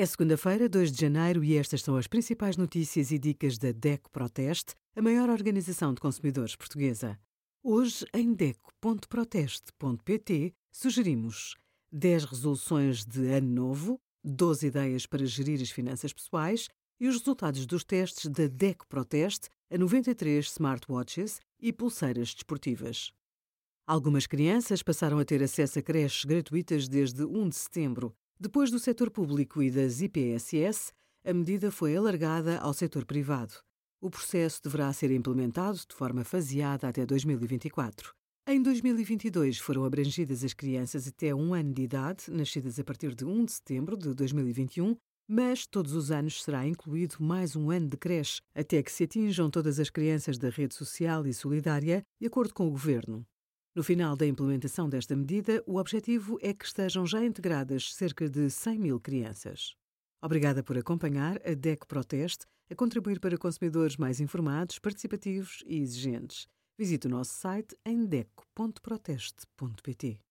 É segunda-feira, 2 de janeiro, e estas são as principais notícias e dicas da DECO Proteste, a maior organização de consumidores portuguesa. Hoje, em DECO.proteste.pt, sugerimos 10 resoluções de ano novo, 12 ideias para gerir as finanças pessoais e os resultados dos testes da DECO Proteste a 93 smartwatches e pulseiras desportivas. Algumas crianças passaram a ter acesso a creches gratuitas desde 1 de setembro depois do setor público e das IPSS, a medida foi alargada ao setor privado. O processo deverá ser implementado de forma faseada até 2024. Em 2022 foram abrangidas as crianças até um ano de idade, nascidas a partir de 1 de setembro de 2021, mas todos os anos será incluído mais um ano de creche, até que se atinjam todas as crianças da rede social e solidária, de acordo com o Governo. No final da implementação desta medida, o objetivo é que estejam já integradas cerca de 100 mil crianças. Obrigada por acompanhar a DEC Proteste a contribuir para consumidores mais informados, participativos e exigentes. Visite o nosso site em deco.proteste.pt.